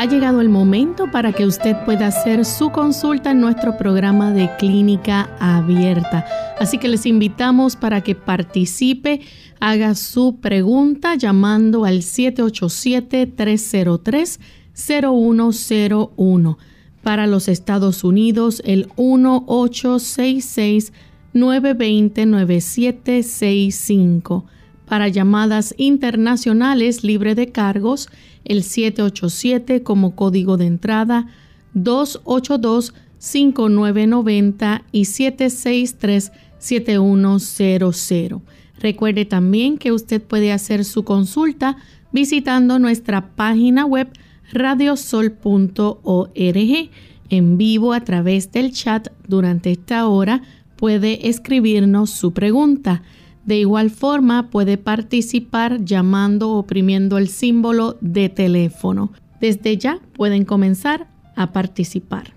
Ha llegado el momento para que usted pueda hacer su consulta en nuestro programa de clínica abierta. Así que les invitamos para que participe, haga su pregunta llamando al 787-303-0101. Para los Estados Unidos, el 1866-920-9765. Para llamadas internacionales libre de cargos, el 787 como código de entrada 282-5990 y 763-7100. Recuerde también que usted puede hacer su consulta visitando nuestra página web radiosol.org en vivo a través del chat durante esta hora puede escribirnos su pregunta. De igual forma, puede participar llamando o oprimiendo el símbolo de teléfono. Desde ya pueden comenzar a participar.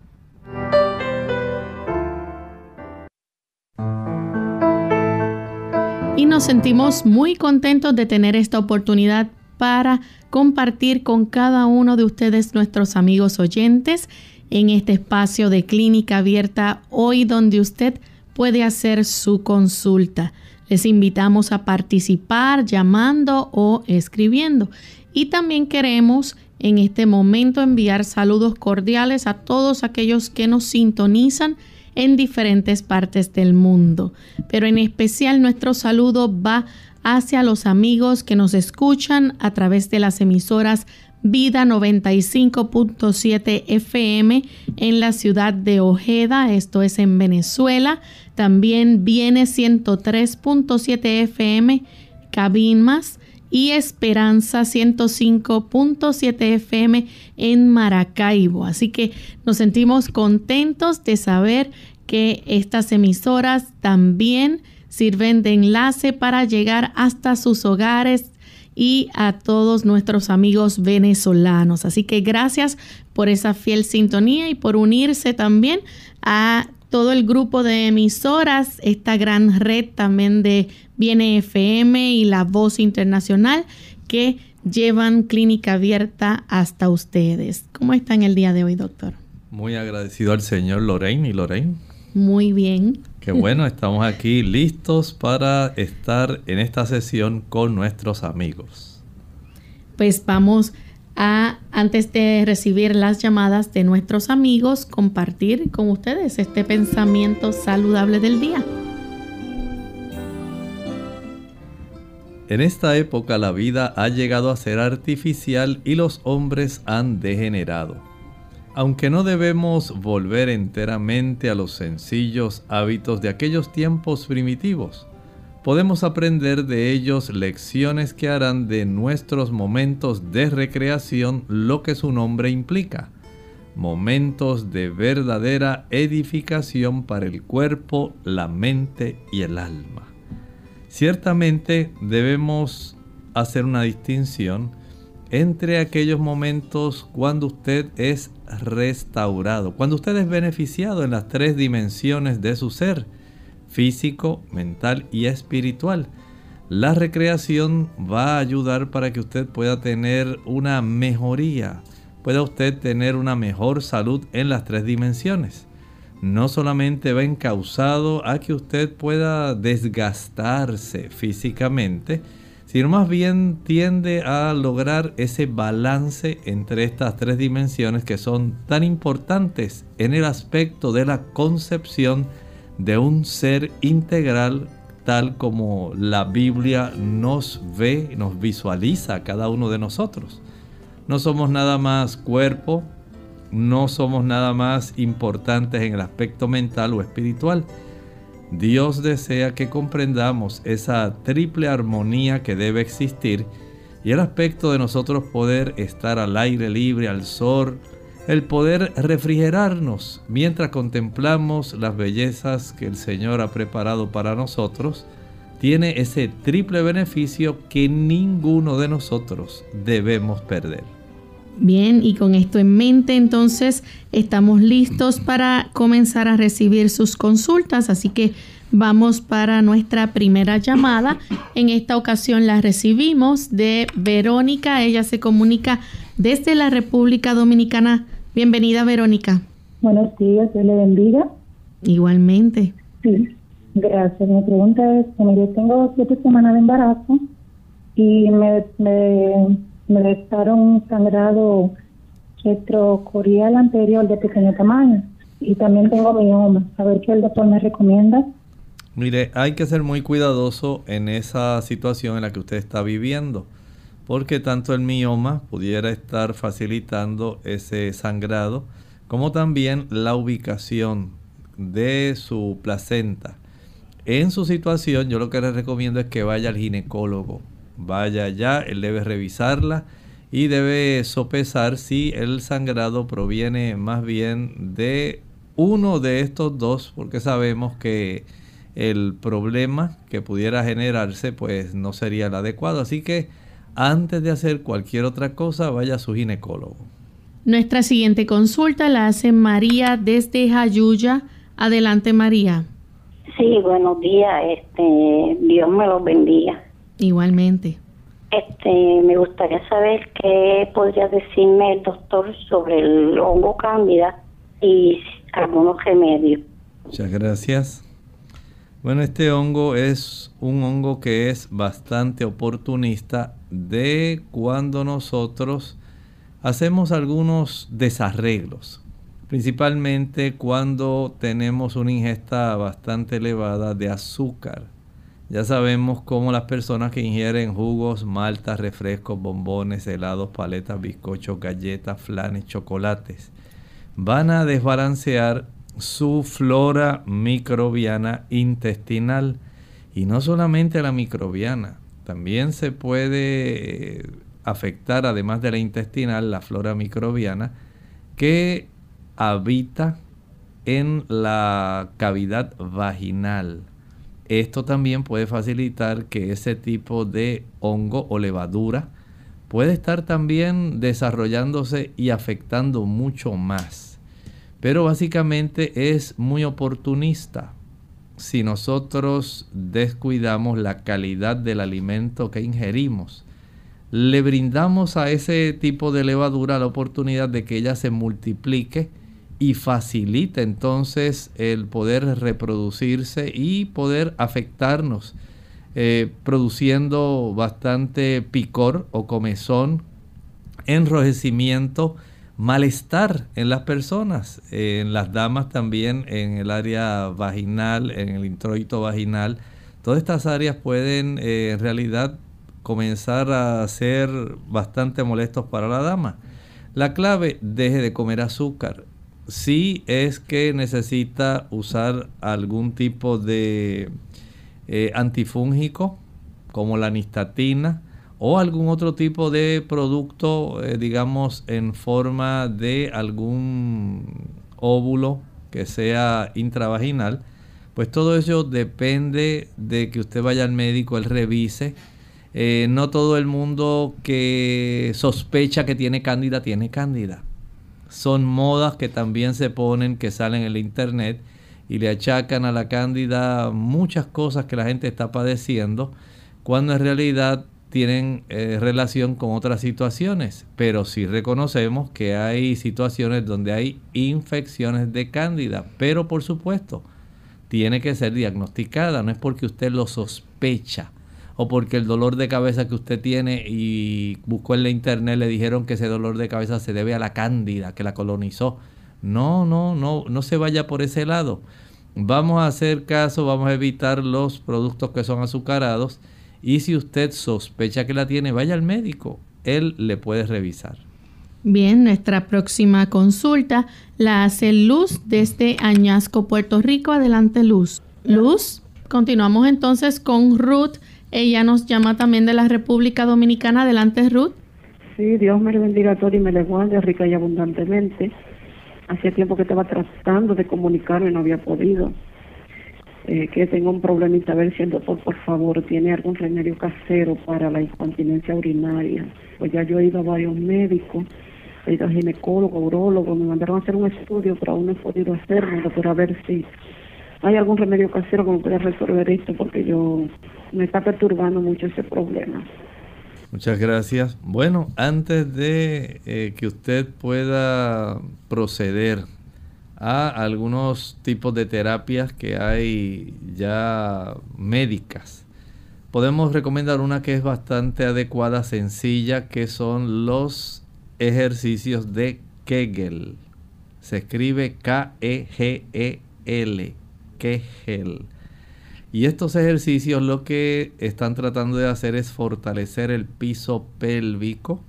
Y nos sentimos muy contentos de tener esta oportunidad para compartir con cada uno de ustedes, nuestros amigos oyentes, en este espacio de clínica abierta hoy donde usted puede hacer su consulta. Les invitamos a participar llamando o escribiendo. Y también queremos en este momento enviar saludos cordiales a todos aquellos que nos sintonizan en diferentes partes del mundo. Pero en especial nuestro saludo va hacia los amigos que nos escuchan a través de las emisoras Vida 95.7 FM en la ciudad de Ojeda, esto es en Venezuela. También viene 103.7 FM Cabinmas y Esperanza 105.7 FM en Maracaibo. Así que nos sentimos contentos de saber que estas emisoras también sirven de enlace para llegar hasta sus hogares y a todos nuestros amigos venezolanos. Así que gracias por esa fiel sintonía y por unirse también a todo el grupo de emisoras, esta gran red también de Viene FM y La Voz Internacional que llevan clínica abierta hasta ustedes. ¿Cómo están el día de hoy, doctor? Muy agradecido al señor Lorraine y Lorraine. Muy bien. Qué bueno, estamos aquí listos para estar en esta sesión con nuestros amigos. Pues vamos a, antes de recibir las llamadas de nuestros amigos, compartir con ustedes este pensamiento saludable del día. En esta época la vida ha llegado a ser artificial y los hombres han degenerado aunque no debemos volver enteramente a los sencillos hábitos de aquellos tiempos primitivos, podemos aprender de ellos lecciones que harán de nuestros momentos de recreación lo que su nombre implica, momentos de verdadera edificación para el cuerpo, la mente y el alma. Ciertamente debemos hacer una distinción entre aquellos momentos cuando usted es restaurado, cuando usted es beneficiado en las tres dimensiones de su ser, físico, mental y espiritual. La recreación va a ayudar para que usted pueda tener una mejoría, pueda usted tener una mejor salud en las tres dimensiones. No solamente va encausado a que usted pueda desgastarse físicamente, sino más bien tiende a lograr ese balance entre estas tres dimensiones que son tan importantes en el aspecto de la concepción de un ser integral tal como la Biblia nos ve, nos visualiza a cada uno de nosotros. No somos nada más cuerpo, no somos nada más importantes en el aspecto mental o espiritual. Dios desea que comprendamos esa triple armonía que debe existir y el aspecto de nosotros poder estar al aire libre, al sol, el poder refrigerarnos mientras contemplamos las bellezas que el Señor ha preparado para nosotros, tiene ese triple beneficio que ninguno de nosotros debemos perder. Bien, y con esto en mente entonces estamos listos para comenzar a recibir sus consultas, así que vamos para nuestra primera llamada. En esta ocasión la recibimos de Verónica, ella se comunica desde la República Dominicana. Bienvenida Verónica. Buenos días, Dios le bendiga. Igualmente. Sí, gracias. Mi pregunta es, mire, tengo siete semanas de embarazo y me, me me detectaron un sangrado retrocorial anterior de pequeño tamaño y también tengo mioma. A ver qué el doctor me recomienda. Mire, hay que ser muy cuidadoso en esa situación en la que usted está viviendo, porque tanto el mioma pudiera estar facilitando ese sangrado, como también la ubicación de su placenta. En su situación, yo lo que le recomiendo es que vaya al ginecólogo vaya allá, él debe revisarla y debe sopesar si el sangrado proviene más bien de uno de estos dos, porque sabemos que el problema que pudiera generarse pues no sería el adecuado. Así que antes de hacer cualquier otra cosa, vaya a su ginecólogo. Nuestra siguiente consulta la hace María desde Jayuya. Adelante María. Sí, buenos días. Este, Dios me los bendiga. Igualmente. Este, me gustaría saber qué podría decirme el doctor sobre el hongo cándida y algunos remedios. Muchas gracias. Bueno, este hongo es un hongo que es bastante oportunista de cuando nosotros hacemos algunos desarreglos, principalmente cuando tenemos una ingesta bastante elevada de azúcar. Ya sabemos cómo las personas que ingieren jugos, maltas, refrescos, bombones, helados, paletas, bizcochos, galletas, flanes, chocolates, van a desbalancear su flora microbiana intestinal. Y no solamente la microbiana, también se puede afectar, además de la intestinal, la flora microbiana que habita en la cavidad vaginal esto también puede facilitar que ese tipo de hongo o levadura puede estar también desarrollándose y afectando mucho más. Pero básicamente es muy oportunista. Si nosotros descuidamos la calidad del alimento que ingerimos, le brindamos a ese tipo de levadura la oportunidad de que ella se multiplique y facilita entonces el poder reproducirse y poder afectarnos, eh, produciendo bastante picor o comezón, enrojecimiento, malestar en las personas, en las damas también, en el área vaginal, en el introito vaginal. Todas estas áreas pueden eh, en realidad comenzar a ser bastante molestos para la dama. La clave, deje de comer azúcar si es que necesita usar algún tipo de eh, antifúngico como la nistatina o algún otro tipo de producto, eh, digamos, en forma de algún óvulo que sea intravaginal, pues todo eso depende de que usted vaya al médico, él revise. Eh, no todo el mundo que sospecha que tiene cándida tiene cándida son modas que también se ponen, que salen en el internet y le achacan a la cándida muchas cosas que la gente está padeciendo, cuando en realidad tienen eh, relación con otras situaciones. Pero sí reconocemos que hay situaciones donde hay infecciones de cándida, pero por supuesto, tiene que ser diagnosticada, no es porque usted lo sospecha o porque el dolor de cabeza que usted tiene y buscó en la internet le dijeron que ese dolor de cabeza se debe a la cándida que la colonizó. No, no, no, no se vaya por ese lado. Vamos a hacer caso, vamos a evitar los productos que son azucarados y si usted sospecha que la tiene, vaya al médico, él le puede revisar. Bien, nuestra próxima consulta la hace Luz desde Añasco, Puerto Rico. Adelante, Luz. Luz, continuamos entonces con Ruth. Ella nos llama también de la República Dominicana. Adelante, Ruth. Sí, Dios me bendiga a todos y me le guarde rica y abundantemente. Hacía tiempo que estaba tratando de comunicarme no había podido. Eh, que tengo un problemita, a ver si el doctor, por favor, tiene algún remedio casero para la incontinencia urinaria. Pues ya yo he ido a varios médicos, he ido a ginecólogo, urólogo, me mandaron a hacer un estudio, pero aún no he podido hacerlo, pero a ver si hay algún remedio casero que resolver esto, porque yo me está perturbando mucho ese problema. Muchas gracias. Bueno, antes de eh, que usted pueda proceder a algunos tipos de terapias que hay ya médicas, podemos recomendar una que es bastante adecuada, sencilla, que son los ejercicios de Kegel. Se escribe K-E-G-E-L. Kegel. Y estos ejercicios lo que están tratando de hacer es fortalecer el piso pélvico.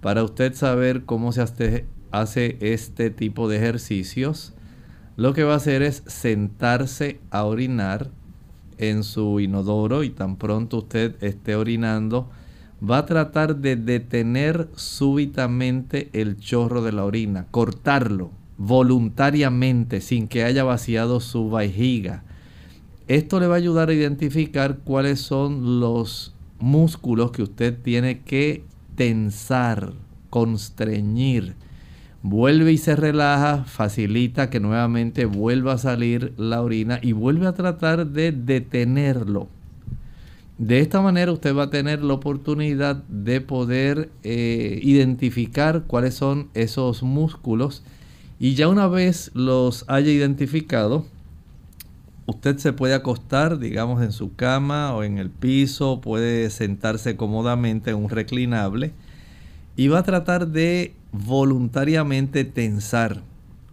Para usted saber cómo se hace este tipo de ejercicios, lo que va a hacer es sentarse a orinar en su inodoro y tan pronto usted esté orinando, va a tratar de detener súbitamente el chorro de la orina, cortarlo voluntariamente sin que haya vaciado su vejiga esto le va a ayudar a identificar cuáles son los músculos que usted tiene que tensar, constreñir. Vuelve y se relaja, facilita que nuevamente vuelva a salir la orina y vuelve a tratar de detenerlo. De esta manera usted va a tener la oportunidad de poder eh, identificar cuáles son esos músculos y ya una vez los haya identificado, usted se puede acostar, digamos, en su cama o en el piso, puede sentarse cómodamente en un reclinable y va a tratar de voluntariamente tensar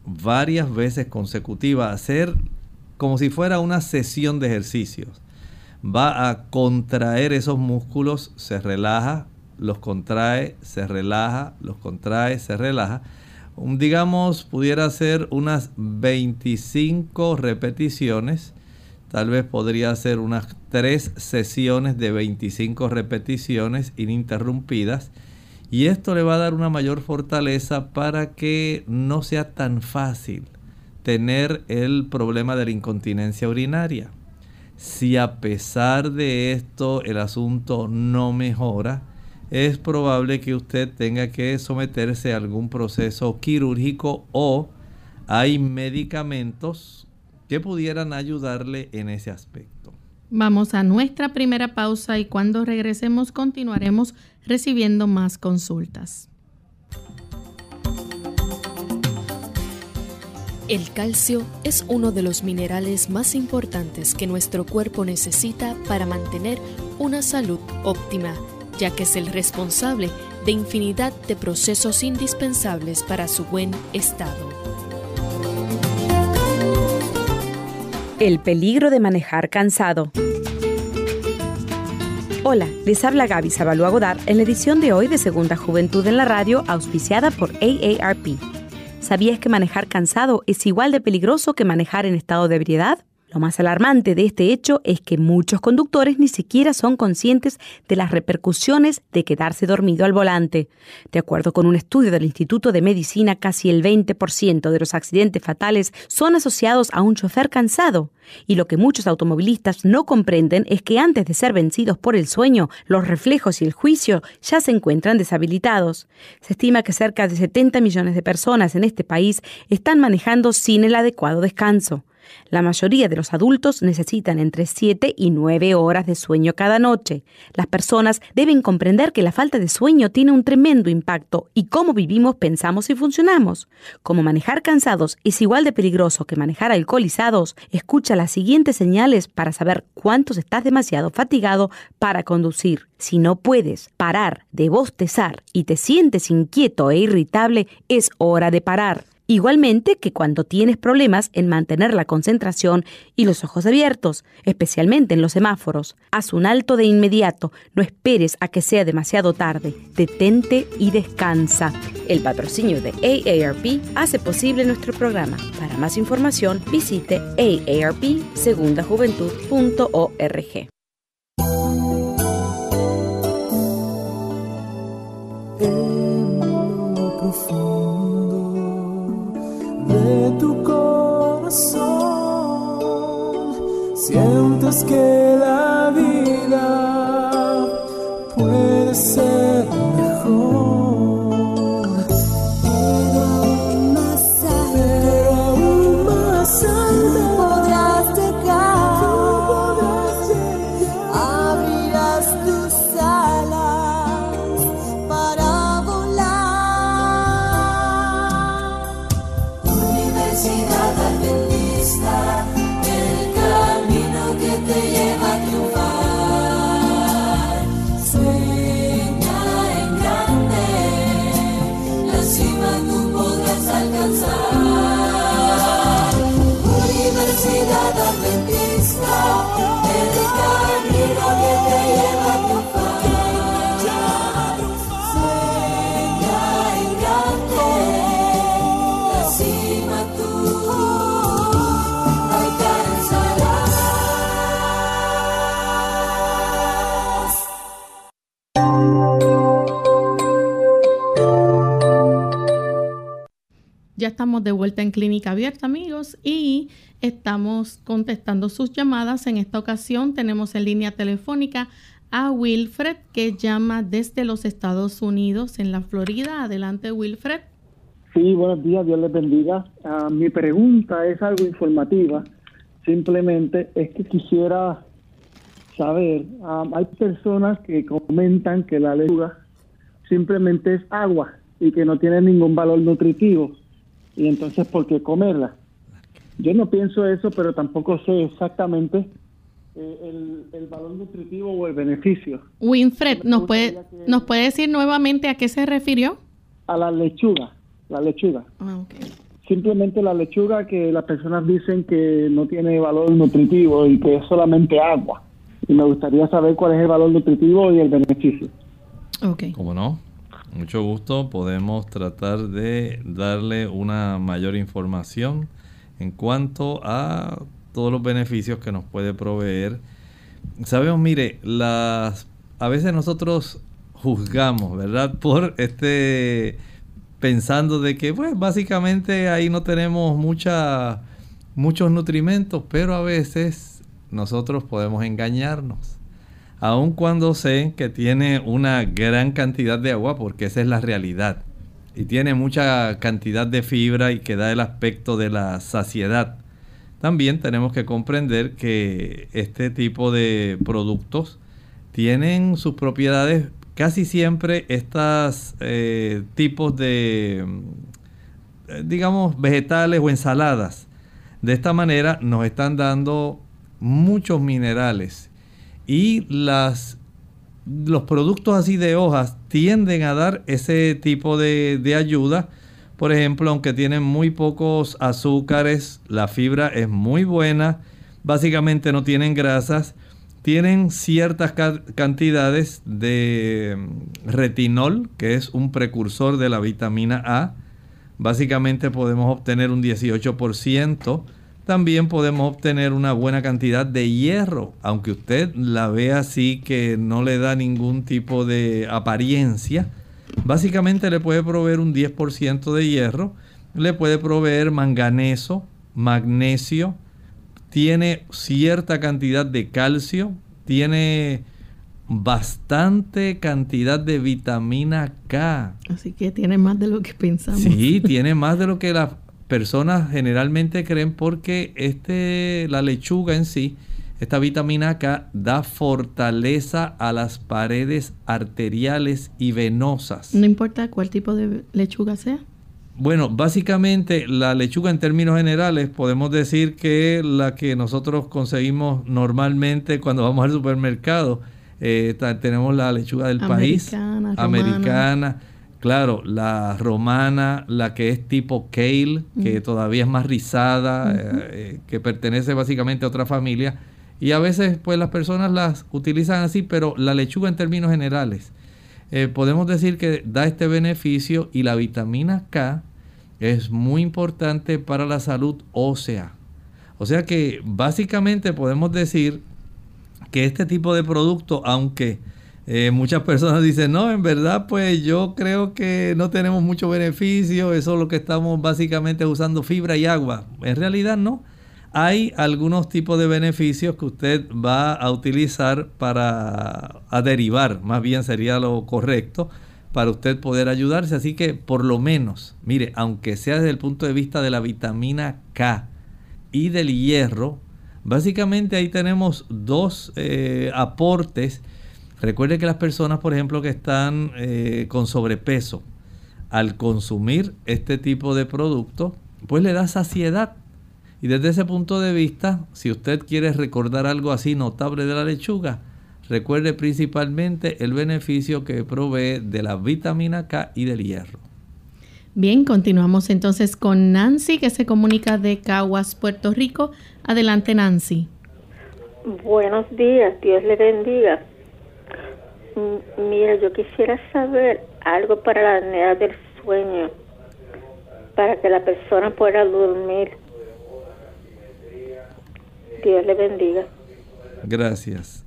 varias veces consecutivas, hacer como si fuera una sesión de ejercicios. Va a contraer esos músculos, se relaja, los contrae, se relaja, los contrae, se relaja digamos, pudiera ser unas 25 repeticiones. Tal vez podría ser unas 3 sesiones de 25 repeticiones ininterrumpidas. Y esto le va a dar una mayor fortaleza para que no sea tan fácil tener el problema de la incontinencia urinaria. Si a pesar de esto el asunto no mejora, es probable que usted tenga que someterse a algún proceso quirúrgico o hay medicamentos que pudieran ayudarle en ese aspecto. Vamos a nuestra primera pausa y cuando regresemos continuaremos recibiendo más consultas. El calcio es uno de los minerales más importantes que nuestro cuerpo necesita para mantener una salud óptima ya que es el responsable de infinidad de procesos indispensables para su buen estado. El peligro de manejar cansado. Hola, les habla Gaby Zabalúa Godard en la edición de hoy de Segunda Juventud en la Radio, auspiciada por AARP. ¿Sabías que manejar cansado es igual de peligroso que manejar en estado de ebriedad? Lo más alarmante de este hecho es que muchos conductores ni siquiera son conscientes de las repercusiones de quedarse dormido al volante. De acuerdo con un estudio del Instituto de Medicina, casi el 20% de los accidentes fatales son asociados a un chofer cansado. Y lo que muchos automovilistas no comprenden es que antes de ser vencidos por el sueño, los reflejos y el juicio ya se encuentran deshabilitados. Se estima que cerca de 70 millones de personas en este país están manejando sin el adecuado descanso. La mayoría de los adultos necesitan entre 7 y 9 horas de sueño cada noche. Las personas deben comprender que la falta de sueño tiene un tremendo impacto y cómo vivimos, pensamos y funcionamos. Como manejar cansados es igual de peligroso que manejar alcoholizados, escucha las siguientes señales para saber cuántos estás demasiado fatigado para conducir. Si no puedes parar de bostezar y te sientes inquieto e irritable, es hora de parar. Igualmente que cuando tienes problemas en mantener la concentración y los ojos abiertos, especialmente en los semáforos, haz un alto de inmediato, no esperes a que sea demasiado tarde, detente y descansa. El patrocinio de AARP hace posible nuestro programa. Para más información visite aarpsegundajuventud.org. tu corazón. Sientes que la vida estamos de vuelta en Clínica Abierta, amigos, y estamos contestando sus llamadas. En esta ocasión tenemos en línea telefónica a Wilfred, que llama desde los Estados Unidos, en la Florida. Adelante, Wilfred. Sí, buenos días, Dios les bendiga. Ah, mi pregunta es algo informativa. Simplemente es que quisiera saber, ah, hay personas que comentan que la lechuga simplemente es agua y que no tiene ningún valor nutritivo y entonces ¿por qué comerla? Yo no pienso eso, pero tampoco sé exactamente eh, el, valor nutritivo o el beneficio. Winfred, ¿nos puede, ¿nos puede decir nuevamente a qué se refirió? A la lechuga, la lechuga. Ah, Simplemente la lechuga que las personas dicen que no tiene valor nutritivo y que es solamente agua. Y me gustaría saber cuál es el valor nutritivo y el beneficio. Ok. ¿Cómo no? Mucho gusto podemos tratar de darle una mayor información en cuanto a todos los beneficios que nos puede proveer. Sabemos, mire, las a veces nosotros juzgamos, ¿verdad? Por este pensando de que pues básicamente ahí no tenemos mucha muchos nutrimentos, pero a veces nosotros podemos engañarnos aun cuando sé que tiene una gran cantidad de agua, porque esa es la realidad, y tiene mucha cantidad de fibra y que da el aspecto de la saciedad. También tenemos que comprender que este tipo de productos tienen sus propiedades casi siempre estos eh, tipos de, digamos, vegetales o ensaladas. De esta manera nos están dando muchos minerales y las, los productos así de hojas tienden a dar ese tipo de, de ayuda. Por ejemplo, aunque tienen muy pocos azúcares, la fibra es muy buena, básicamente no tienen grasas, tienen ciertas cantidades de mm, retinol, que es un precursor de la vitamina A. Básicamente podemos obtener un 18% también podemos obtener una buena cantidad de hierro, aunque usted la vea así que no le da ningún tipo de apariencia. Básicamente le puede proveer un 10% de hierro, le puede proveer manganeso, magnesio, tiene cierta cantidad de calcio, tiene bastante cantidad de vitamina K. Así que tiene más de lo que pensamos. Sí, tiene más de lo que la personas generalmente creen porque este, la lechuga en sí, esta vitamina K da fortaleza a las paredes arteriales y venosas. No importa cuál tipo de lechuga sea. Bueno, básicamente la lechuga en términos generales podemos decir que la que nosotros conseguimos normalmente cuando vamos al supermercado, eh, tenemos la lechuga del país, americana Claro, la romana, la que es tipo kale, que todavía es más rizada, eh, eh, que pertenece básicamente a otra familia. Y a veces pues las personas las utilizan así, pero la lechuga en términos generales, eh, podemos decir que da este beneficio y la vitamina K es muy importante para la salud ósea. O sea que básicamente podemos decir que este tipo de producto, aunque eh, muchas personas dicen, no, en verdad, pues yo creo que no tenemos mucho beneficio, eso es lo que estamos básicamente usando fibra y agua. En realidad no. Hay algunos tipos de beneficios que usted va a utilizar para a derivar, más bien sería lo correcto, para usted poder ayudarse. Así que por lo menos, mire, aunque sea desde el punto de vista de la vitamina K y del hierro, básicamente ahí tenemos dos eh, aportes Recuerde que las personas, por ejemplo, que están eh, con sobrepeso, al consumir este tipo de producto, pues le da saciedad. Y desde ese punto de vista, si usted quiere recordar algo así notable de la lechuga, recuerde principalmente el beneficio que provee de la vitamina K y del hierro. Bien, continuamos entonces con Nancy que se comunica de Caguas, Puerto Rico. Adelante, Nancy. Buenos días, Dios le bendiga. Mira, yo quisiera saber algo para la apnea del sueño, para que la persona pueda dormir. Dios le bendiga. Gracias.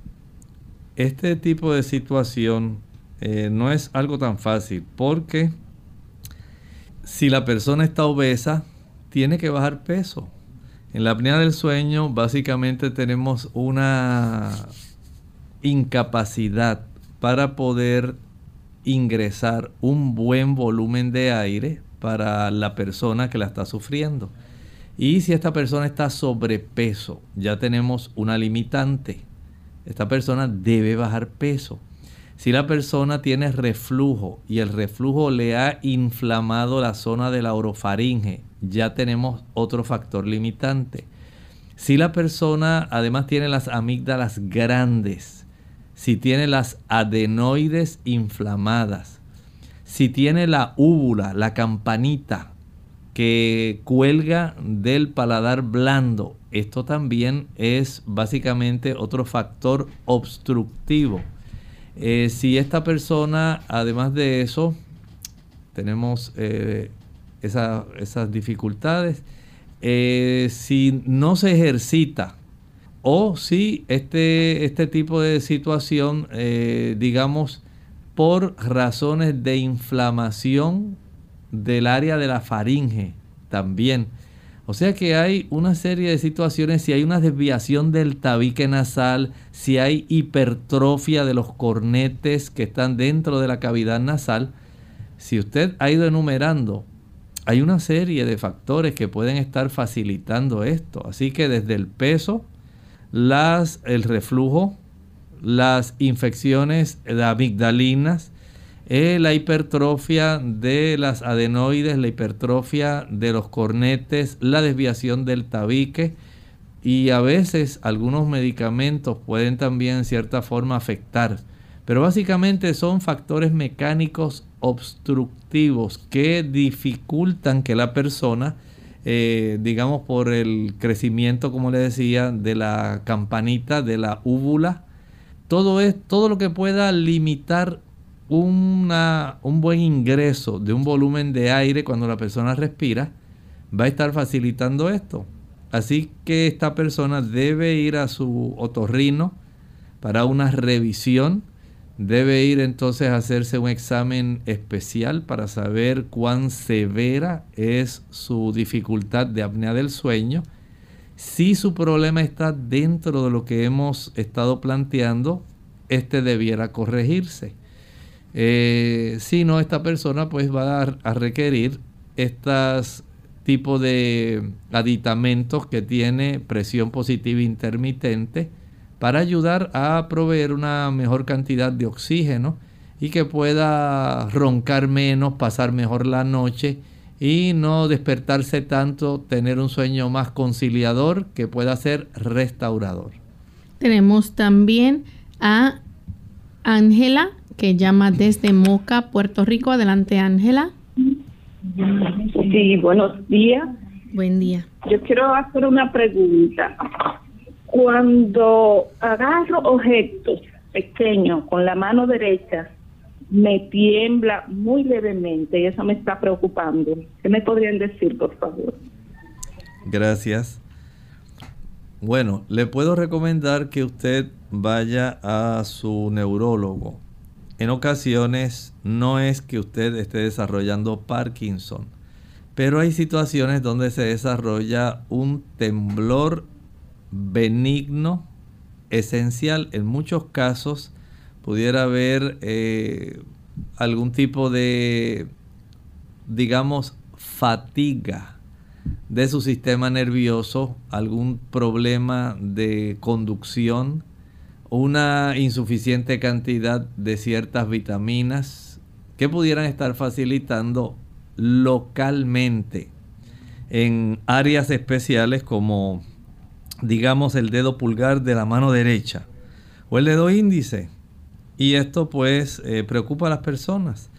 Este tipo de situación eh, no es algo tan fácil porque si la persona está obesa, tiene que bajar peso. En la apnea del sueño básicamente tenemos una incapacidad para poder ingresar un buen volumen de aire para la persona que la está sufriendo. Y si esta persona está sobrepeso, ya tenemos una limitante. Esta persona debe bajar peso. Si la persona tiene reflujo y el reflujo le ha inflamado la zona de la orofaringe, ya tenemos otro factor limitante. Si la persona además tiene las amígdalas grandes, si tiene las adenoides inflamadas, si tiene la úvula, la campanita que cuelga del paladar blando, esto también es básicamente otro factor obstructivo. Eh, si esta persona, además de eso, tenemos eh, esas dificultades, eh, si no se ejercita, o si este, este tipo de situación, eh, digamos, por razones de inflamación del área de la faringe también. O sea que hay una serie de situaciones, si hay una desviación del tabique nasal, si hay hipertrofia de los cornetes que están dentro de la cavidad nasal, si usted ha ido enumerando, hay una serie de factores que pueden estar facilitando esto. Así que desde el peso, las, el reflujo, las infecciones de amigdalinas, eh, la hipertrofia de las adenoides, la hipertrofia de los cornetes, la desviación del tabique y a veces algunos medicamentos pueden también en cierta forma afectar. Pero básicamente son factores mecánicos obstructivos que dificultan que la persona eh, digamos, por el crecimiento, como le decía, de la campanita, de la úvula. Todo, es, todo lo que pueda limitar una, un buen ingreso de un volumen de aire cuando la persona respira, va a estar facilitando esto. Así que esta persona debe ir a su otorrino para una revisión debe ir entonces a hacerse un examen especial para saber cuán severa es su dificultad de apnea del sueño. Si su problema está dentro de lo que hemos estado planteando, este debiera corregirse. Eh, si no, esta persona pues va a, a requerir estos tipos de aditamentos que tiene presión positiva intermitente, para ayudar a proveer una mejor cantidad de oxígeno y que pueda roncar menos, pasar mejor la noche y no despertarse tanto, tener un sueño más conciliador que pueda ser restaurador. Tenemos también a Ángela que llama desde Moca, Puerto Rico. Adelante, Ángela. Sí, buenos días. Buen día. Yo quiero hacer una pregunta. Cuando agarro objetos pequeños con la mano derecha, me tiembla muy levemente y eso me está preocupando. ¿Qué me podrían decir, por favor? Gracias. Bueno, le puedo recomendar que usted vaya a su neurólogo. En ocasiones no es que usted esté desarrollando Parkinson, pero hay situaciones donde se desarrolla un temblor benigno esencial. En muchos casos pudiera haber eh, algún tipo de, digamos, fatiga de su sistema nervioso, algún problema de conducción, una insuficiente cantidad de ciertas vitaminas que pudieran estar facilitando localmente en áreas especiales como digamos el dedo pulgar de la mano derecha o el dedo índice. Y esto pues eh, preocupa a las personas.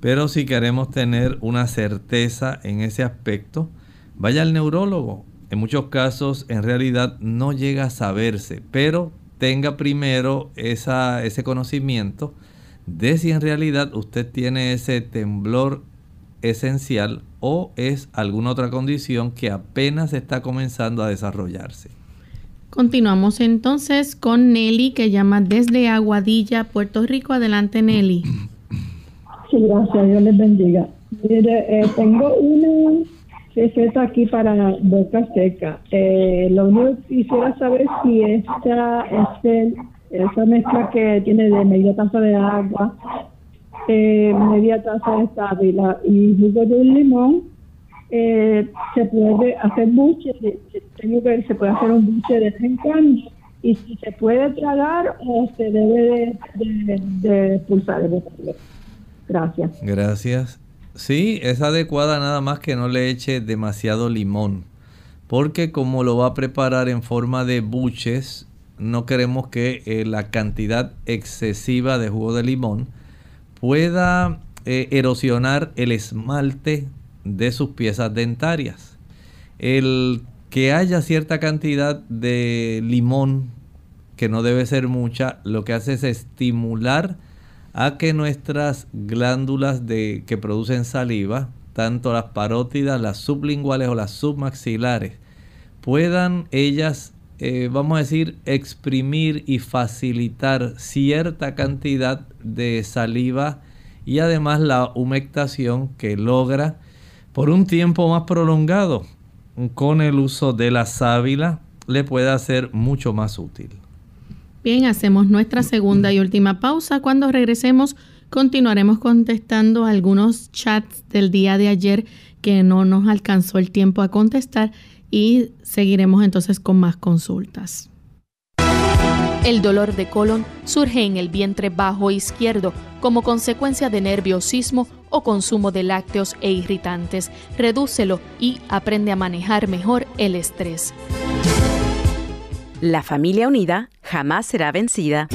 Pero si queremos tener una certeza en ese aspecto, vaya al neurólogo. En muchos casos en realidad no llega a saberse, pero tenga primero esa, ese conocimiento de si en realidad usted tiene ese temblor esencial o es alguna otra condición que apenas está comenzando a desarrollarse. Continuamos entonces con Nelly que llama desde Aguadilla, Puerto Rico. Adelante Nelly. Sí, gracias, Dios les bendiga. Mire, eh, tengo una receta aquí para boca seca. Eh, lo único que quisiera saber si esta, este, esa mezcla que tiene de media taza de agua, eh, media taza de sábila y jugo de un limón, eh, se puede hacer buche, tengo que se puede hacer un buche de en cuando y si se puede tragar o se debe de, de, expulsar el Gracias. Gracias. Sí, es adecuada nada más que no le eche demasiado limón, porque como lo va a preparar en forma de buches, no queremos que eh, la cantidad excesiva de jugo de limón pueda eh, erosionar el esmalte de sus piezas dentarias. El que haya cierta cantidad de limón, que no debe ser mucha, lo que hace es estimular a que nuestras glándulas de, que producen saliva, tanto las parótidas, las sublinguales o las submaxilares, puedan ellas, eh, vamos a decir, exprimir y facilitar cierta cantidad de saliva y además la humectación que logra por un tiempo más prolongado con el uso de la sábila le puede ser mucho más útil. Bien, hacemos nuestra segunda y última pausa. Cuando regresemos continuaremos contestando algunos chats del día de ayer que no nos alcanzó el tiempo a contestar y seguiremos entonces con más consultas. El dolor de colon surge en el vientre bajo izquierdo como consecuencia de nerviosismo o consumo de lácteos e irritantes. Redúcelo y aprende a manejar mejor el estrés. La familia unida jamás será vencida.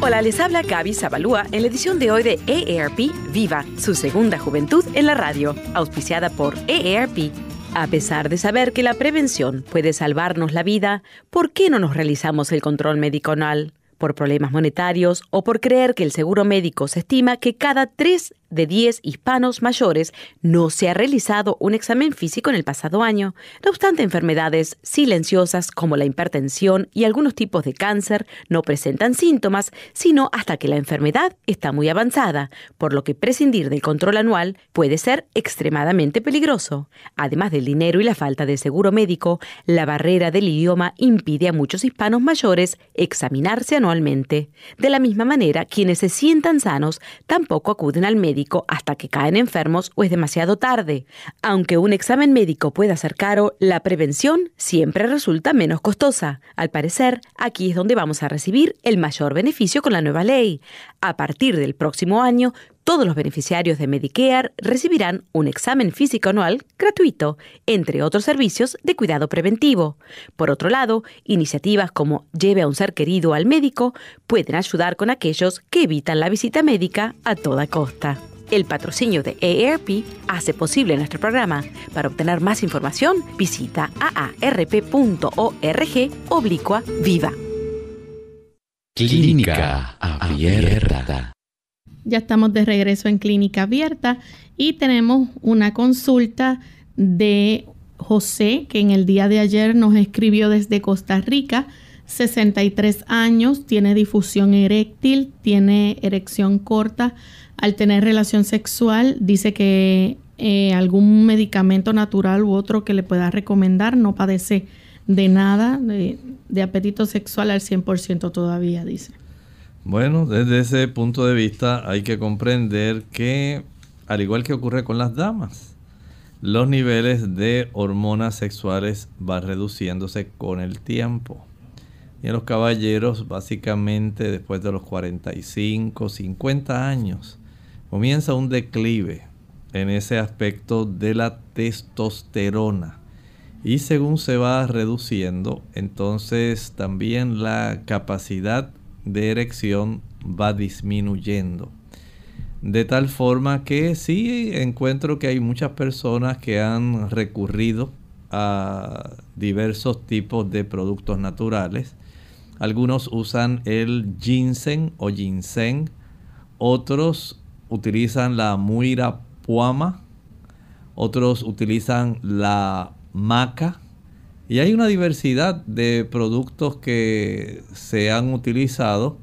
Hola, les habla Gaby Zabalúa en la edición de hoy de EARP Viva, su segunda juventud en la radio, auspiciada por EARP. A pesar de saber que la prevención puede salvarnos la vida, ¿por qué no nos realizamos el control médico anual? ¿Por problemas monetarios o por creer que el seguro médico se estima que cada tres de 10 hispanos mayores no se ha realizado un examen físico en el pasado año. No obstante, enfermedades silenciosas como la hipertensión y algunos tipos de cáncer no presentan síntomas, sino hasta que la enfermedad está muy avanzada, por lo que prescindir del control anual puede ser extremadamente peligroso. Además del dinero y la falta de seguro médico, la barrera del idioma impide a muchos hispanos mayores examinarse anualmente. De la misma manera, quienes se sientan sanos tampoco acuden al médico hasta que caen enfermos o es demasiado tarde. Aunque un examen médico pueda ser caro, la prevención siempre resulta menos costosa. Al parecer, aquí es donde vamos a recibir el mayor beneficio con la nueva ley. A partir del próximo año, todos los beneficiarios de Medicare recibirán un examen físico anual gratuito, entre otros servicios de cuidado preventivo. Por otro lado, iniciativas como Lleve a un ser querido al médico pueden ayudar con aquellos que evitan la visita médica a toda costa. El patrocinio de AARP hace posible nuestro programa. Para obtener más información, visita aarp.org oblicua viva. Clínica Abierta. Ya estamos de regreso en Clínica Abierta y tenemos una consulta de José, que en el día de ayer nos escribió desde Costa Rica. 63 años, tiene difusión eréctil, tiene erección corta. Al tener relación sexual, dice que eh, algún medicamento natural u otro que le pueda recomendar no padece de nada, de, apetito sexual al 100% todavía, dice. Bueno, desde ese punto de vista hay que comprender que, al igual que ocurre con las damas, los niveles de hormonas sexuales van reduciéndose con el tiempo. Y en los caballeros, básicamente después de los 45, 50 años, comienza un declive en ese aspecto de la testosterona y según se va reduciendo, entonces también la capacidad de erección va disminuyendo. De tal forma que sí encuentro que hay muchas personas que han recurrido a diversos tipos de productos naturales. Algunos usan el ginseng o ginseng, otros utilizan la muira puama, otros utilizan la maca. Y hay una diversidad de productos que se han utilizado,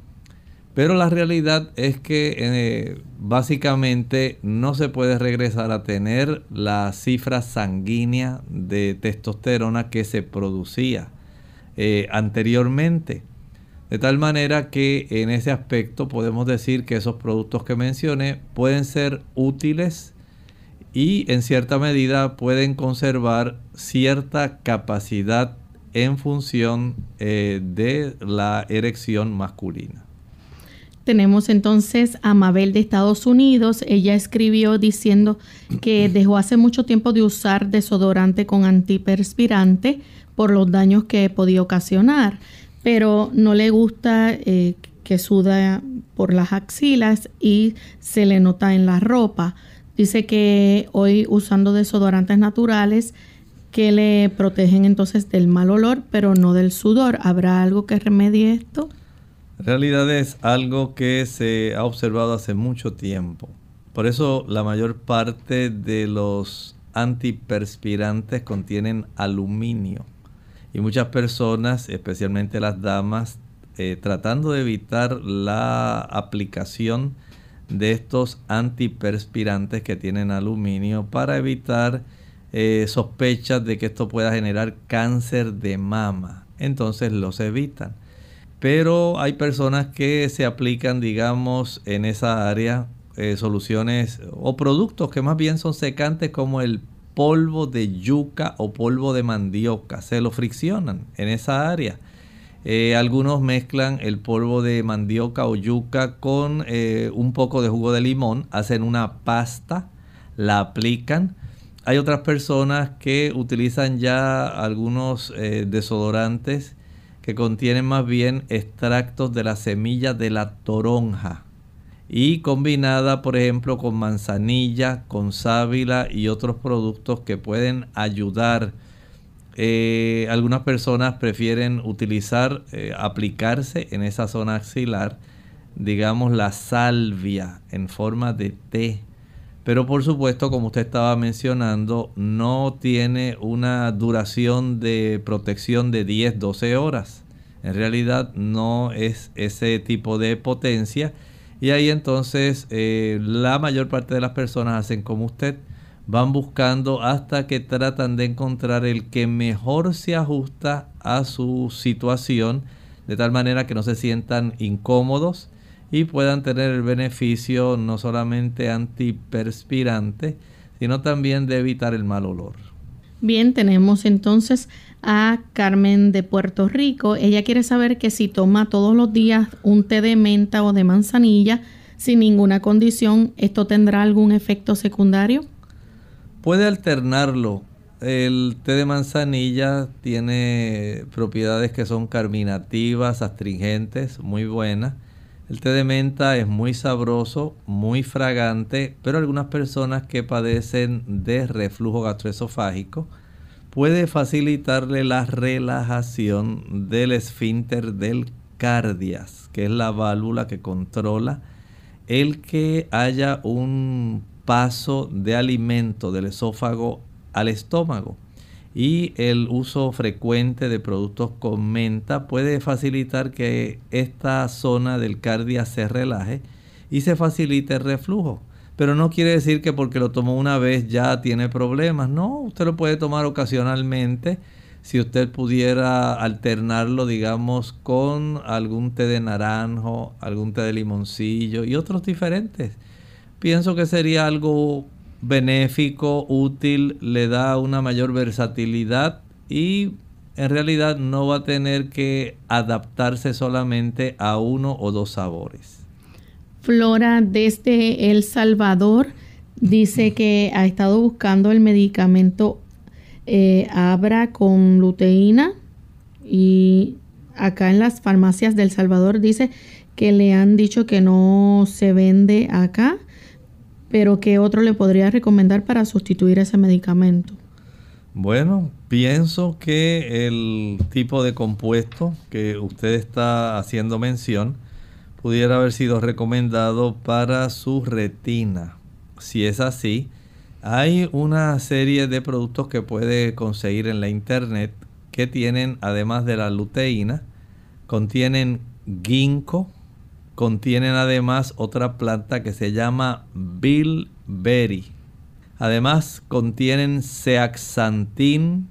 pero la realidad es que eh, básicamente no se puede regresar a tener la cifra sanguínea de testosterona que se producía eh, anteriormente. De tal manera que en ese aspecto podemos decir que esos productos que mencioné pueden ser útiles y en cierta medida pueden conservar cierta capacidad en función eh, de la erección masculina. Tenemos entonces a Mabel de Estados Unidos. Ella escribió diciendo que dejó hace mucho tiempo de usar desodorante con antiperspirante por los daños que podía ocasionar, pero no le gusta eh, que suda por las axilas y se le nota en la ropa. Dice que hoy usando desodorantes naturales que le protegen entonces del mal olor, pero no del sudor. ¿Habrá algo que remedie esto? En realidad es algo que se ha observado hace mucho tiempo. Por eso la mayor parte de los antiperspirantes contienen aluminio. Y muchas personas, especialmente las damas, eh, tratando de evitar la aplicación estos antiperspirantes que tienen aluminio para evitar eh, sospechas de que esto pueda generar cáncer de mama. Entonces los evitan. Pero hay personas que se aplican, digamos, en esa área eh, soluciones o productos que más bien son secantes como el polvo de yuca o polvo de mandioca. Se lo friccionan en esa área eh, algunos mezclan el polvo de mandioca o yuca con eh, un poco de jugo de limón, hacen una pasta, la aplican. Hay otras personas que utilizan ya algunos eh, desodorantes que contienen más bien extractos de la semilla de la toronja y combinada por ejemplo con manzanilla, con sábila y otros productos que pueden ayudar eh, algunas personas prefieren utilizar, eh, aplicarse en esa zona axilar, digamos la salvia en forma de té. Pero por supuesto, como usted estaba mencionando, no tiene una duración de protección de 10, 12 horas. En realidad no es ese tipo de potencia. Y ahí entonces eh, la mayor parte de las personas hacen como usted van buscando hasta que tratan de encontrar el que mejor se ajusta a su situación, de tal manera que no se sientan incómodos y puedan tener el beneficio no solamente antiperspirante, sino también de evitar el mal olor. Bien, tenemos entonces a Carmen de Puerto Rico. Ella quiere saber que si toma todos los días un té de menta o de manzanilla sin ninguna condición, ¿esto tendrá algún efecto secundario? Puede alternarlo. El té de manzanilla tiene propiedades que son carminativas, astringentes, muy buenas. El té de menta es muy sabroso, muy fragante, pero algunas personas que padecen de reflujo gastroesofágico puede facilitarle la relajación del esfínter del cardias, que es la válvula que controla el que haya un paso de alimento del esófago al estómago y el uso frecuente de productos con menta puede facilitar que esta zona del cardia se relaje y se facilite el reflujo. Pero no quiere decir que porque lo tomó una vez ya tiene problemas. No, usted lo puede tomar ocasionalmente. Si usted pudiera alternarlo, digamos, con algún té de naranjo, algún té de limoncillo y otros diferentes. Pienso que sería algo benéfico, útil, le da una mayor versatilidad y en realidad no va a tener que adaptarse solamente a uno o dos sabores. Flora desde El Salvador dice que ha estado buscando el medicamento eh, Abra con luteína y acá en las farmacias del Salvador dice que le han dicho que no se vende acá pero ¿qué otro le podría recomendar para sustituir ese medicamento? Bueno, pienso que el tipo de compuesto que usted está haciendo mención pudiera haber sido recomendado para su retina. Si es así, hay una serie de productos que puede conseguir en la internet que tienen, además de la luteína, contienen ginkgo, contienen además otra planta que se llama bilberry. Además contienen zeaxantin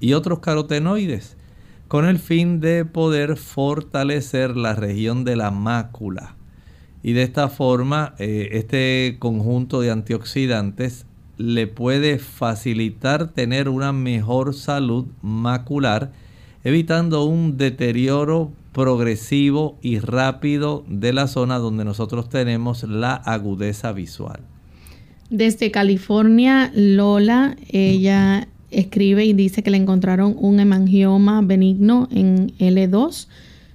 y otros carotenoides con el fin de poder fortalecer la región de la mácula. Y de esta forma, eh, este conjunto de antioxidantes le puede facilitar tener una mejor salud macular, evitando un deterioro progresivo y rápido de la zona donde nosotros tenemos la agudeza visual. Desde California, Lola, ella escribe y dice que le encontraron un hemangioma benigno en L2.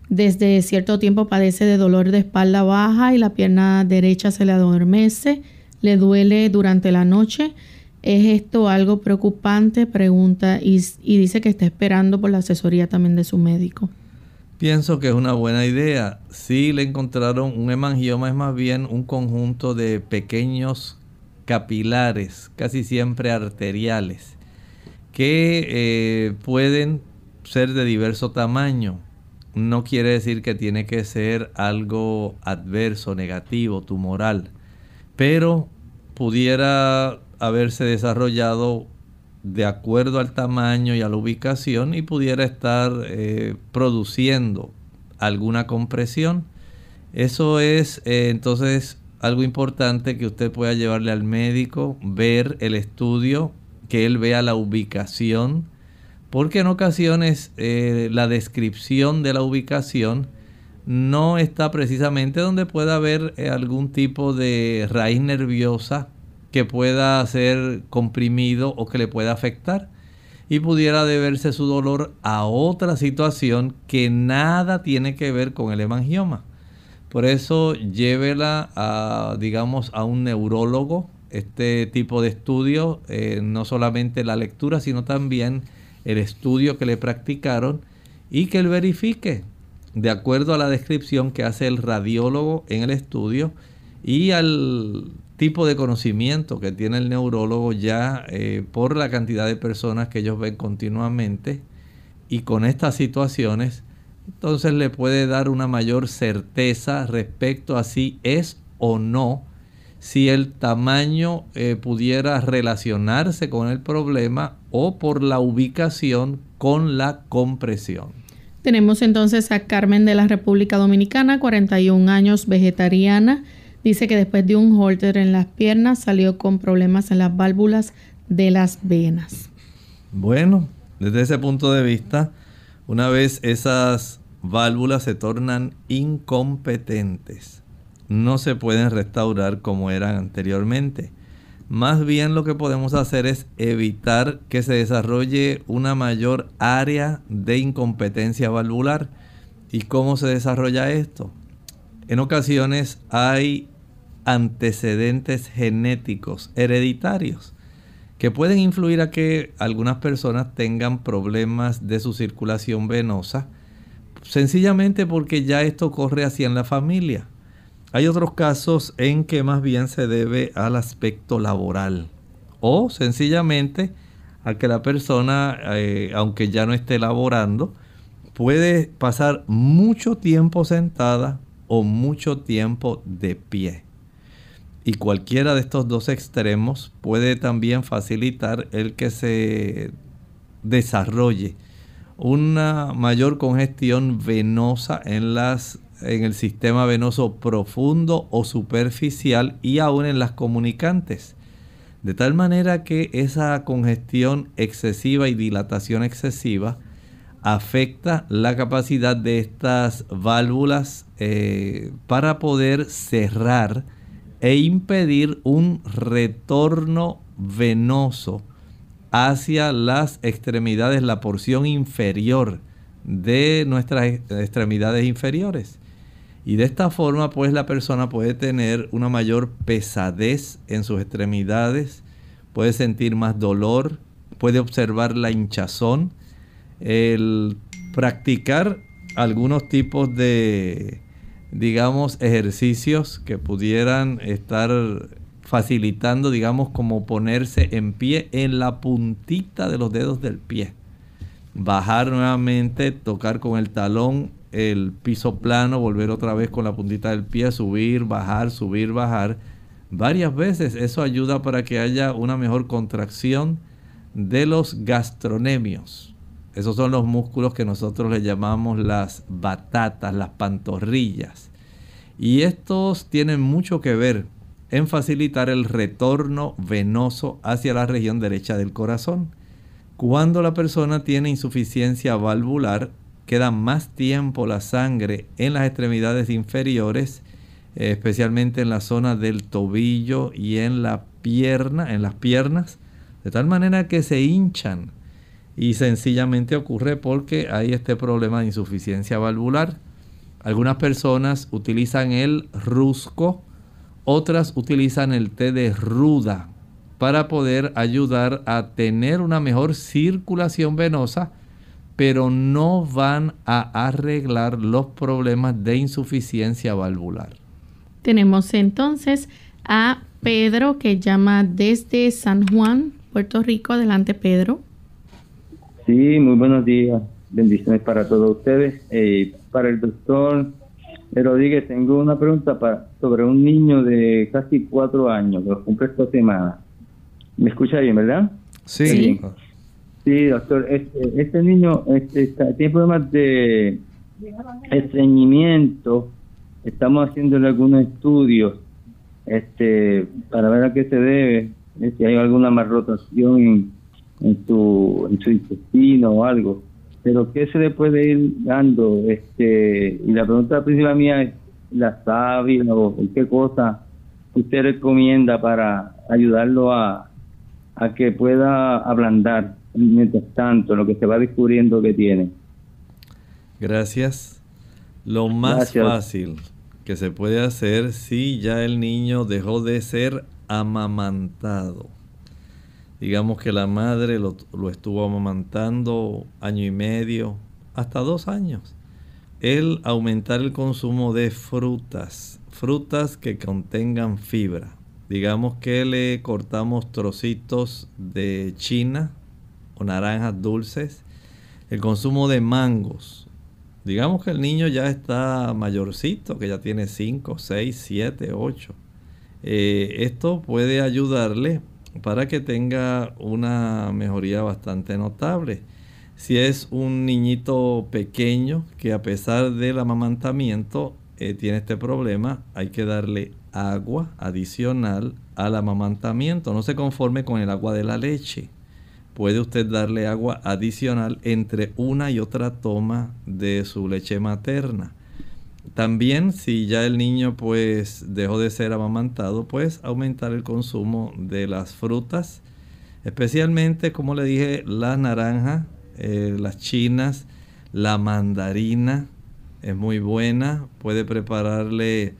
Desde cierto tiempo padece de dolor de espalda baja y la pierna derecha se le adormece, le duele durante la noche. ¿Es esto algo preocupante? Pregunta y, y dice que está esperando por la asesoría también de su médico. Pienso que es una buena idea. Si le encontraron un hemangioma, es más bien un conjunto de pequeños capilares, casi siempre arteriales, que eh, pueden ser de diverso tamaño. No quiere decir que tiene que ser algo adverso, negativo, tumoral, pero pudiera haberse desarrollado de acuerdo al tamaño y a la ubicación y pudiera estar eh, produciendo alguna compresión. Eso es eh, entonces algo importante que usted pueda llevarle al médico, ver el estudio, que él vea la ubicación, porque en ocasiones eh, la descripción de la ubicación no está precisamente donde pueda haber algún tipo de raíz nerviosa que pueda ser comprimido o que le pueda afectar y pudiera deberse su dolor a otra situación que nada tiene que ver con el hemangioma. Por eso llévela a, digamos, a un neurólogo. Este tipo de estudio, eh, no solamente la lectura, sino también el estudio que le practicaron y que él verifique de acuerdo a la descripción que hace el radiólogo en el estudio y al tipo de conocimiento que tiene el neurólogo ya eh, por la cantidad de personas que ellos ven continuamente y con estas situaciones, entonces le puede dar una mayor certeza respecto a si es o no, si el tamaño eh, pudiera relacionarse con el problema o por la ubicación con la compresión. Tenemos entonces a Carmen de la República Dominicana, 41 años, vegetariana Dice que después de un holter en las piernas salió con problemas en las válvulas de las venas. Bueno, desde ese punto de vista, una vez esas válvulas se tornan incompetentes, no se pueden restaurar como eran anteriormente. Más bien lo que podemos hacer es evitar que se desarrolle una mayor área de incompetencia valvular. ¿Y cómo se desarrolla esto? En ocasiones hay antecedentes genéticos hereditarios que pueden influir a que algunas personas tengan problemas de su circulación venosa, sencillamente porque ya esto ocurre así en la familia. Hay otros casos en que más bien se debe al aspecto laboral o sencillamente a que la persona, eh, aunque ya no esté laborando, puede pasar mucho tiempo sentada o mucho tiempo de pie. Y cualquiera de estos dos extremos puede también facilitar el que se desarrolle una mayor congestión venosa en las en el sistema venoso profundo o superficial y aún en las comunicantes. De tal manera que esa congestión excesiva y dilatación excesiva afecta la capacidad de estas válvulas eh, para poder cerrar e impedir un retorno venoso hacia las extremidades, la porción inferior de nuestras extremidades inferiores. Y de esta forma, pues la persona puede tener una mayor pesadez en sus extremidades, puede sentir más dolor, puede observar la hinchazón, el practicar algunos tipos de, digamos, ejercicios que pudieran estar facilitando, digamos, como ponerse en pie en la puntita de los dedos del pie. Bajar nuevamente, tocar con el talón el piso plano, volver otra vez con la puntita del pie, subir, bajar, subir, bajar. Varias veces eso ayuda para que haya una mejor contracción de los gastronemios. Esos son los músculos que nosotros le llamamos las batatas, las pantorrillas. Y estos tienen mucho que ver en facilitar el retorno venoso hacia la región derecha del corazón. Cuando la persona tiene insuficiencia valvular, queda más tiempo la sangre en las extremidades inferiores, especialmente en la zona del tobillo y en la pierna, en las piernas, de tal manera que se hinchan y sencillamente ocurre porque hay este problema de insuficiencia valvular. Algunas personas utilizan el rusco, otras utilizan el té de ruda para poder ayudar a tener una mejor circulación venosa pero no van a arreglar los problemas de insuficiencia valvular. Tenemos entonces a Pedro que llama desde San Juan, Puerto Rico. Adelante, Pedro. Sí, muy buenos días. Bendiciones para todos ustedes. Eh, para el doctor Rodríguez, tengo una pregunta para, sobre un niño de casi cuatro años que lo cumple esta semana. ¿Me escucha bien, verdad? Sí. Sí, doctor, este, este niño este, tiene problemas de estreñimiento. Estamos haciéndole algunos estudios este, para ver a qué se debe, si hay alguna malrotación en, su, en su intestino o algo. Pero ¿qué se le puede ir dando? Este, y la pregunta principal mía es la sábila o qué cosa usted recomienda para ayudarlo a, a que pueda ablandar mientras tanto, lo que se va descubriendo que tiene. Gracias. Lo más fácil que se puede hacer si ya el niño dejó de ser amamantado. Digamos que la madre lo, lo estuvo amamantando año y medio, hasta dos años. El aumentar el consumo de frutas, frutas que contengan fibra. Digamos que le cortamos trocitos de china, o naranjas dulces, el consumo de mangos. Digamos que el niño ya está mayorcito, que ya tiene 5, 6, 7, 8. esto puede ayudarle para que tenga una mejoría bastante notable. Si es un niñito pequeño que a pesar del amamantamiento eh, tiene este problema, hay que darle agua adicional al amamantamiento. No se conforme con el agua de la leche puede usted darle agua adicional entre una y otra toma de su leche materna. También si ya el niño pues dejó de ser amamantado, pues aumentar el consumo de las frutas, especialmente como le dije, la naranja, eh, las chinas, la mandarina, es muy buena, puede prepararle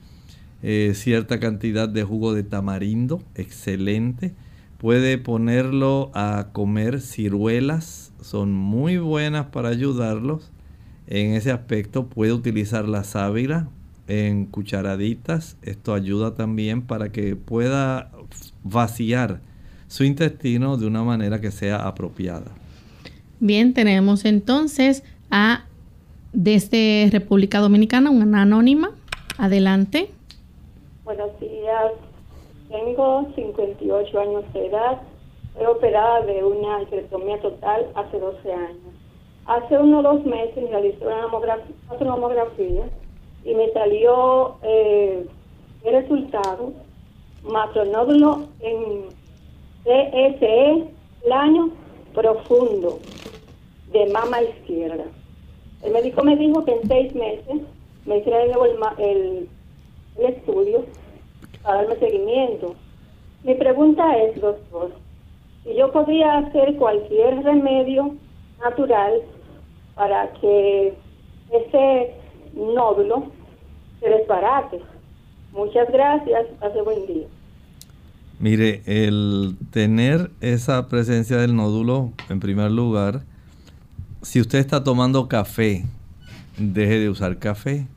eh, cierta cantidad de jugo de tamarindo, excelente. Puede ponerlo a comer ciruelas, son muy buenas para ayudarlos. En ese aspecto puede utilizar la sábila en cucharaditas. Esto ayuda también para que pueda vaciar su intestino de una manera que sea apropiada. Bien, tenemos entonces a desde República Dominicana una anónima. Adelante. Buenos días. Tengo 58 años de edad. Fui operada de una histerectomía total hace 12 años. Hace unos dos meses me realicé una mamografía, y me salió eh, el resultado macronódulo en CSE plano profundo de mama izquierda. El médico me dijo que en seis meses me hiciera de nuevo el, el estudio para darme seguimiento. Mi pregunta es, doctor, si yo podría hacer cualquier remedio natural para que ese nódulo se desbarate. Muchas gracias, hace buen día. Mire, el tener esa presencia del nódulo, en primer lugar, si usted está tomando café, deje de usar café.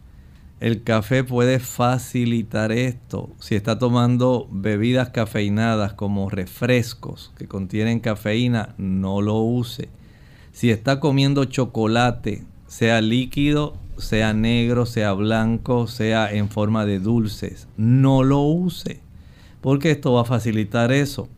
El café puede facilitar esto. Si está tomando bebidas cafeinadas como refrescos que contienen cafeína, no lo use. Si está comiendo chocolate, sea líquido, sea negro, sea blanco, sea en forma de dulces, no lo use. Porque esto va a facilitar eso.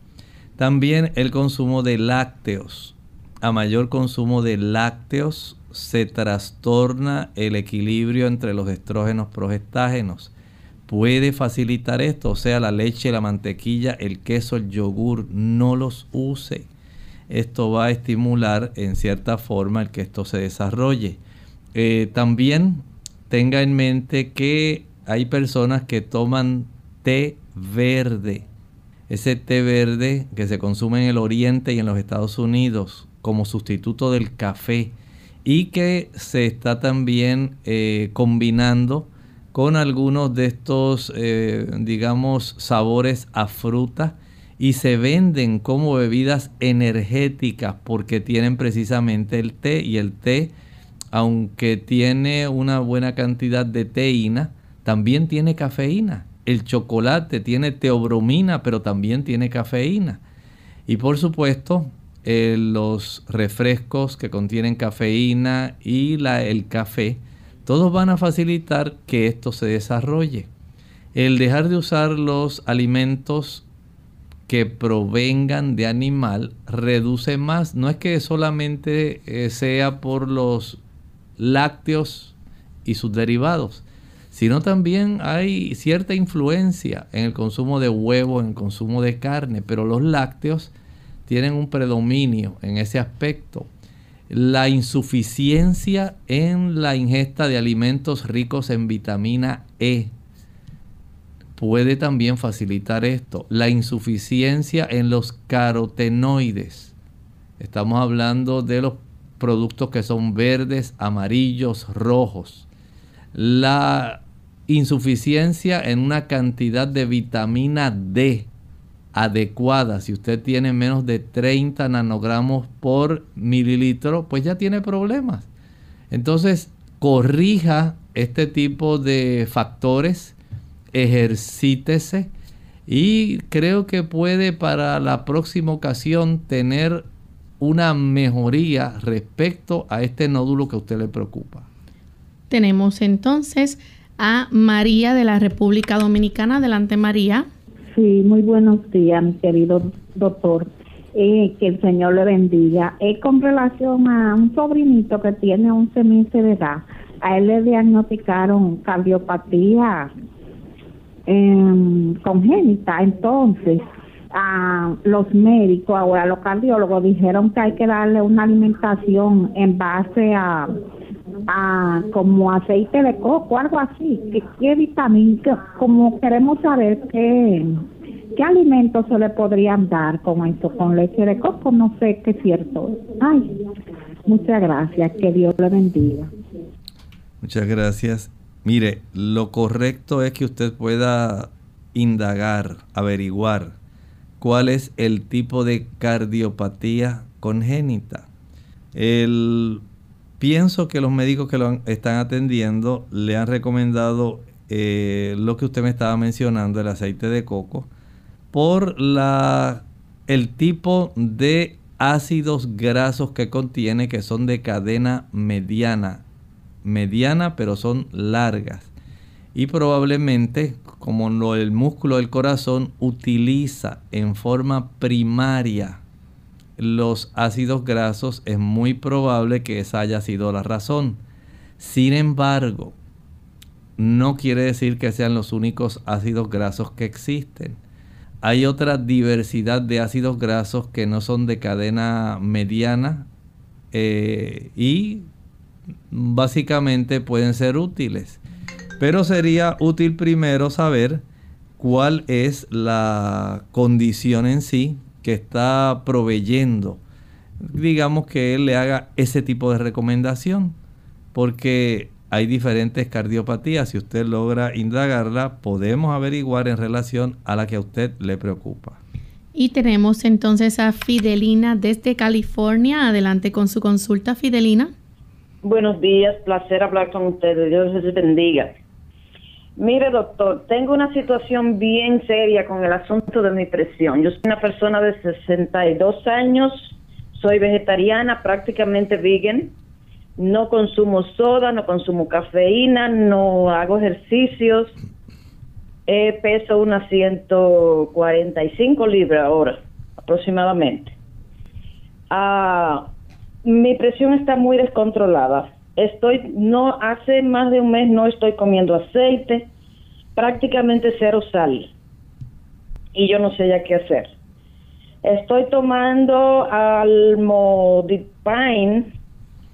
También el consumo de lácteos. A mayor consumo de lácteos, se trastorna el equilibrio entre los estrógenos progestágenos. Puede facilitar esto, o sea, la leche, la mantequilla, el queso, el yogur, no los use. Esto va a estimular en cierta forma el que esto se desarrolle. Eh, también tenga en mente que hay personas que toman té verde. Ese té verde que se consume en el oriente y en los Estados Unidos como sustituto del café y que se está también eh, combinando con algunos de estos, eh, digamos, sabores a fruta y se venden como bebidas energéticas porque tienen precisamente el té y el té, aunque tiene una buena cantidad de teína, también tiene cafeína. El chocolate tiene teobromina, pero también tiene cafeína. Y por supuesto, eh, los refrescos que contienen cafeína y la, el café, todos van a facilitar que esto se desarrolle. El dejar de usar los alimentos que provengan de animal reduce más. No es que solamente eh, sea por los lácteos y sus derivados, sino también hay cierta influencia en el consumo de huevo, en el consumo de carne, pero los lácteos tienen un predominio en ese aspecto. La insuficiencia en la ingesta de alimentos ricos en vitamina E puede también facilitar esto. La insuficiencia en los carotenoides. Estamos hablando de los productos que son verdes, amarillos, rojos. La insuficiencia en una cantidad de vitamina D adecuada, si usted tiene menos de 30 nanogramos por mililitro, pues ya tiene problemas. Entonces, corrija este tipo de factores, ejercítese y creo que puede para la próxima ocasión tener una mejoría respecto a este nódulo que a usted le preocupa. Tenemos entonces a María de la República Dominicana. Adelante María. Sí, muy buenos días, mi querido doctor. Eh, que el Señor le bendiga. Es con relación a un sobrinito que tiene 11 meses de edad. A él le diagnosticaron cardiopatía congénita. Entonces, a los médicos, ahora los cardiólogos dijeron que hay que darle una alimentación en base a, a como aceite de coco, algo así. ¿Qué, qué vitamina? Como queremos saber qué, qué alimentos se le podrían dar con esto, con leche de coco, no sé qué es cierto. Ay, muchas gracias, que Dios le bendiga. Muchas gracias. Mire, lo correcto es que usted pueda indagar, averiguar cuál es el tipo de cardiopatía congénita. El, pienso que los médicos que lo están atendiendo le han recomendado eh, lo que usted me estaba mencionando, el aceite de coco, por la, el tipo de ácidos grasos que contiene, que son de cadena mediana. Mediana, pero son largas. Y probablemente, como lo, el músculo del corazón utiliza en forma primaria los ácidos grasos, es muy probable que esa haya sido la razón. Sin embargo, no quiere decir que sean los únicos ácidos grasos que existen. Hay otra diversidad de ácidos grasos que no son de cadena mediana eh, y básicamente pueden ser útiles. Pero sería útil primero saber cuál es la condición en sí que está proveyendo. Digamos que él le haga ese tipo de recomendación, porque hay diferentes cardiopatías. Si usted logra indagarla, podemos averiguar en relación a la que a usted le preocupa. Y tenemos entonces a Fidelina desde California. Adelante con su consulta, Fidelina. Buenos días, placer hablar con ustedes. Dios les bendiga. Mire, doctor, tengo una situación bien seria con el asunto de mi presión. Yo soy una persona de 62 años, soy vegetariana, prácticamente vegan no consumo soda, no consumo cafeína, no hago ejercicios. Peso unas 145 libras ahora, aproximadamente. Ah, mi presión está muy descontrolada. Estoy, no, hace más de un mes no estoy comiendo aceite, prácticamente cero sal. Y yo no sé ya qué hacer. Estoy tomando almodipine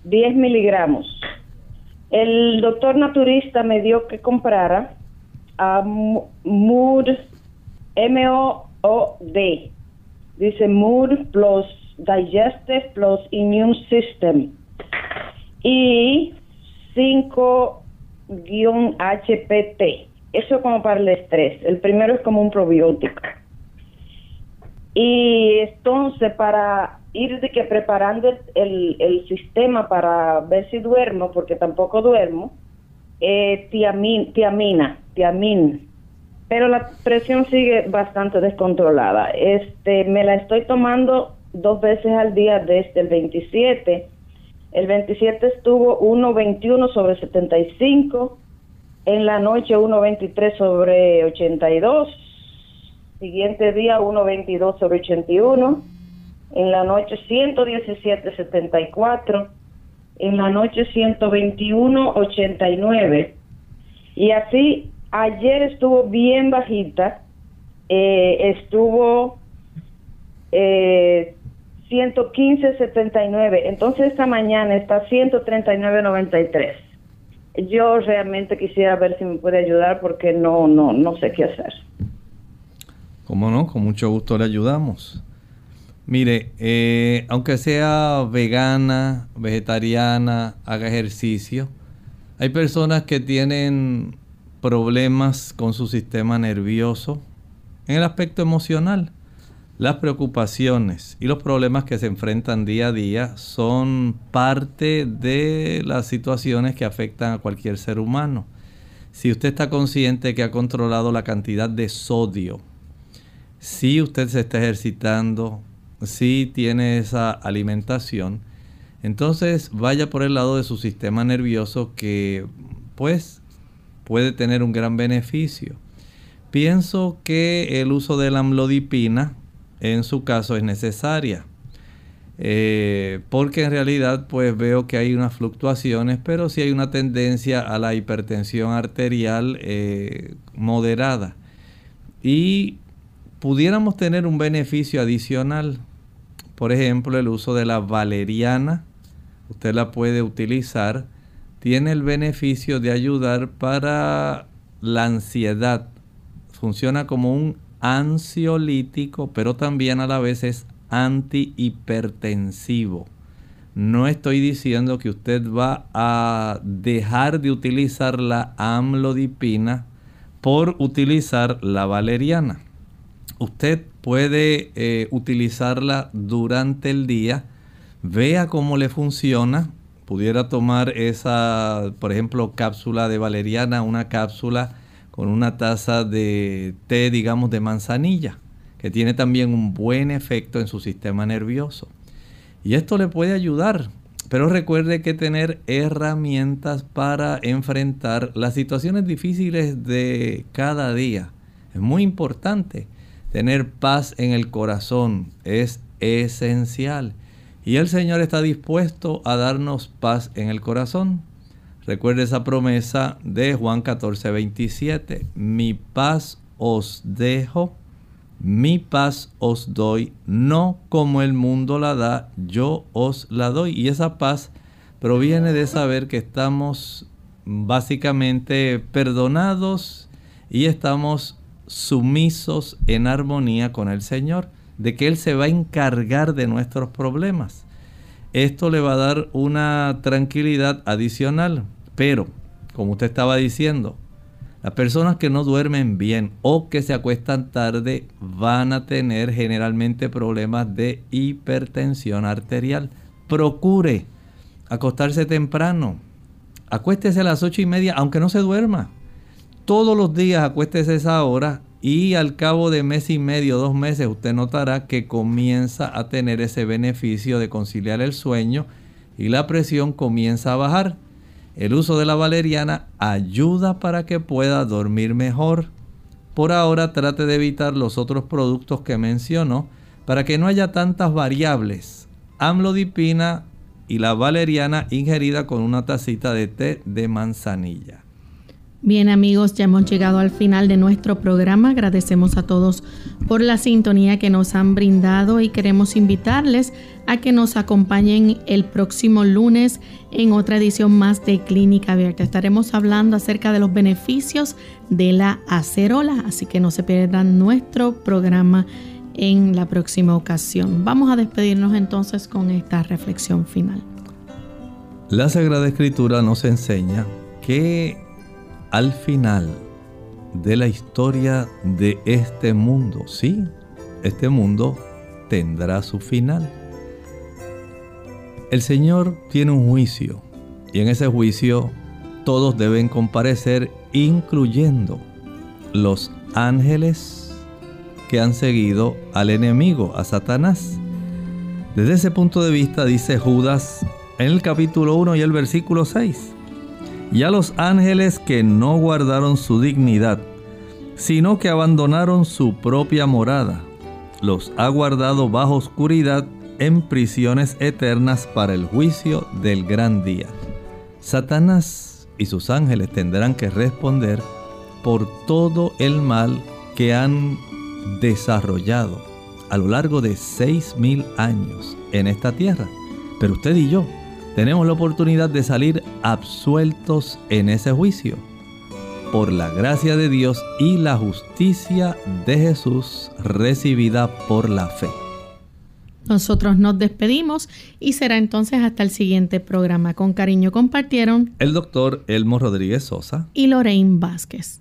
10 miligramos. El doctor naturista me dio que comprara a Mood, M-O-O-D. Dice Mood plus Digestive plus Immune System. Y 5-HPT. Eso como para el estrés. El primero es como un probiótico. Y entonces para ir de que preparando el, el, sistema para ver si duermo, porque tampoco duermo, eh, tiamin, tiamina, tiamin. Pero la presión sigue bastante descontrolada. Este, me la estoy tomando dos veces al día desde el 27. El 27 estuvo 1.21 sobre 75. En la noche 1.23 sobre 82. Siguiente día 1.22 sobre 81 en la noche 117.74, en la noche 121.89. Y así, ayer estuvo bien bajita, eh, estuvo eh, 115.79, entonces esta mañana está 139.93. Yo realmente quisiera ver si me puede ayudar porque no, no, no sé qué hacer. ¿Cómo no? Con mucho gusto le ayudamos. Mire, eh, aunque sea vegana, vegetariana, haga ejercicio, hay personas que tienen problemas con su sistema nervioso en el aspecto emocional. Las preocupaciones y los problemas que se enfrentan día a día son parte de las situaciones que afectan a cualquier ser humano. Si usted está consciente que ha controlado la cantidad de sodio, si usted se está ejercitando, si tiene esa alimentación, entonces vaya por el lado de su sistema nervioso que pues puede tener un gran beneficio. Pienso que el uso de la amlodipina en su caso es necesaria. Eh, porque en realidad pues veo que hay unas fluctuaciones, pero sí hay una tendencia a la hipertensión arterial eh, moderada. Y pudiéramos tener un beneficio adicional. Por ejemplo, el uso de la valeriana. Usted la puede utilizar. Tiene el beneficio de ayudar para la ansiedad. Funciona como un ansiolítico, pero también a la vez es antihipertensivo. No estoy diciendo que usted va a dejar de utilizar la amlodipina por utilizar la valeriana. Usted puede eh, utilizarla durante el día, vea cómo le funciona. Pudiera tomar esa, por ejemplo, cápsula de valeriana, una cápsula con una taza de té, digamos, de manzanilla, que tiene también un buen efecto en su sistema nervioso. Y esto le puede ayudar, pero recuerde que tener herramientas para enfrentar las situaciones difíciles de cada día es muy importante. Tener paz en el corazón es esencial. Y el Señor está dispuesto a darnos paz en el corazón. Recuerde esa promesa de Juan 14, 27. Mi paz os dejo, mi paz os doy, no como el mundo la da, yo os la doy. Y esa paz proviene de saber que estamos básicamente perdonados y estamos sumisos en armonía con el Señor, de que Él se va a encargar de nuestros problemas. Esto le va a dar una tranquilidad adicional, pero como usted estaba diciendo, las personas que no duermen bien o que se acuestan tarde van a tener generalmente problemas de hipertensión arterial. Procure acostarse temprano. Acuéstese a las ocho y media, aunque no se duerma. Todos los días acuéstese a esa hora y al cabo de mes y medio, dos meses, usted notará que comienza a tener ese beneficio de conciliar el sueño y la presión comienza a bajar. El uso de la valeriana ayuda para que pueda dormir mejor. Por ahora trate de evitar los otros productos que mencionó para que no haya tantas variables. Amlodipina y la valeriana ingerida con una tacita de té de manzanilla. Bien amigos, ya hemos llegado al final de nuestro programa. Agradecemos a todos por la sintonía que nos han brindado y queremos invitarles a que nos acompañen el próximo lunes en otra edición más de Clínica Abierta. Estaremos hablando acerca de los beneficios de la acerola, así que no se pierdan nuestro programa en la próxima ocasión. Vamos a despedirnos entonces con esta reflexión final. La Sagrada Escritura nos enseña que al final de la historia de este mundo. Sí, este mundo tendrá su final. El Señor tiene un juicio y en ese juicio todos deben comparecer, incluyendo los ángeles que han seguido al enemigo, a Satanás. Desde ese punto de vista dice Judas en el capítulo 1 y el versículo 6 y a los ángeles que no guardaron su dignidad, sino que abandonaron su propia morada. Los ha guardado bajo oscuridad en prisiones eternas para el juicio del gran día. Satanás y sus ángeles tendrán que responder por todo el mal que han desarrollado a lo largo de seis mil años en esta tierra. Pero usted y yo tenemos la oportunidad de salir absueltos en ese juicio por la gracia de Dios y la justicia de Jesús recibida por la fe. Nosotros nos despedimos y será entonces hasta el siguiente programa. Con cariño compartieron el doctor Elmo Rodríguez Sosa y Lorraine Vázquez.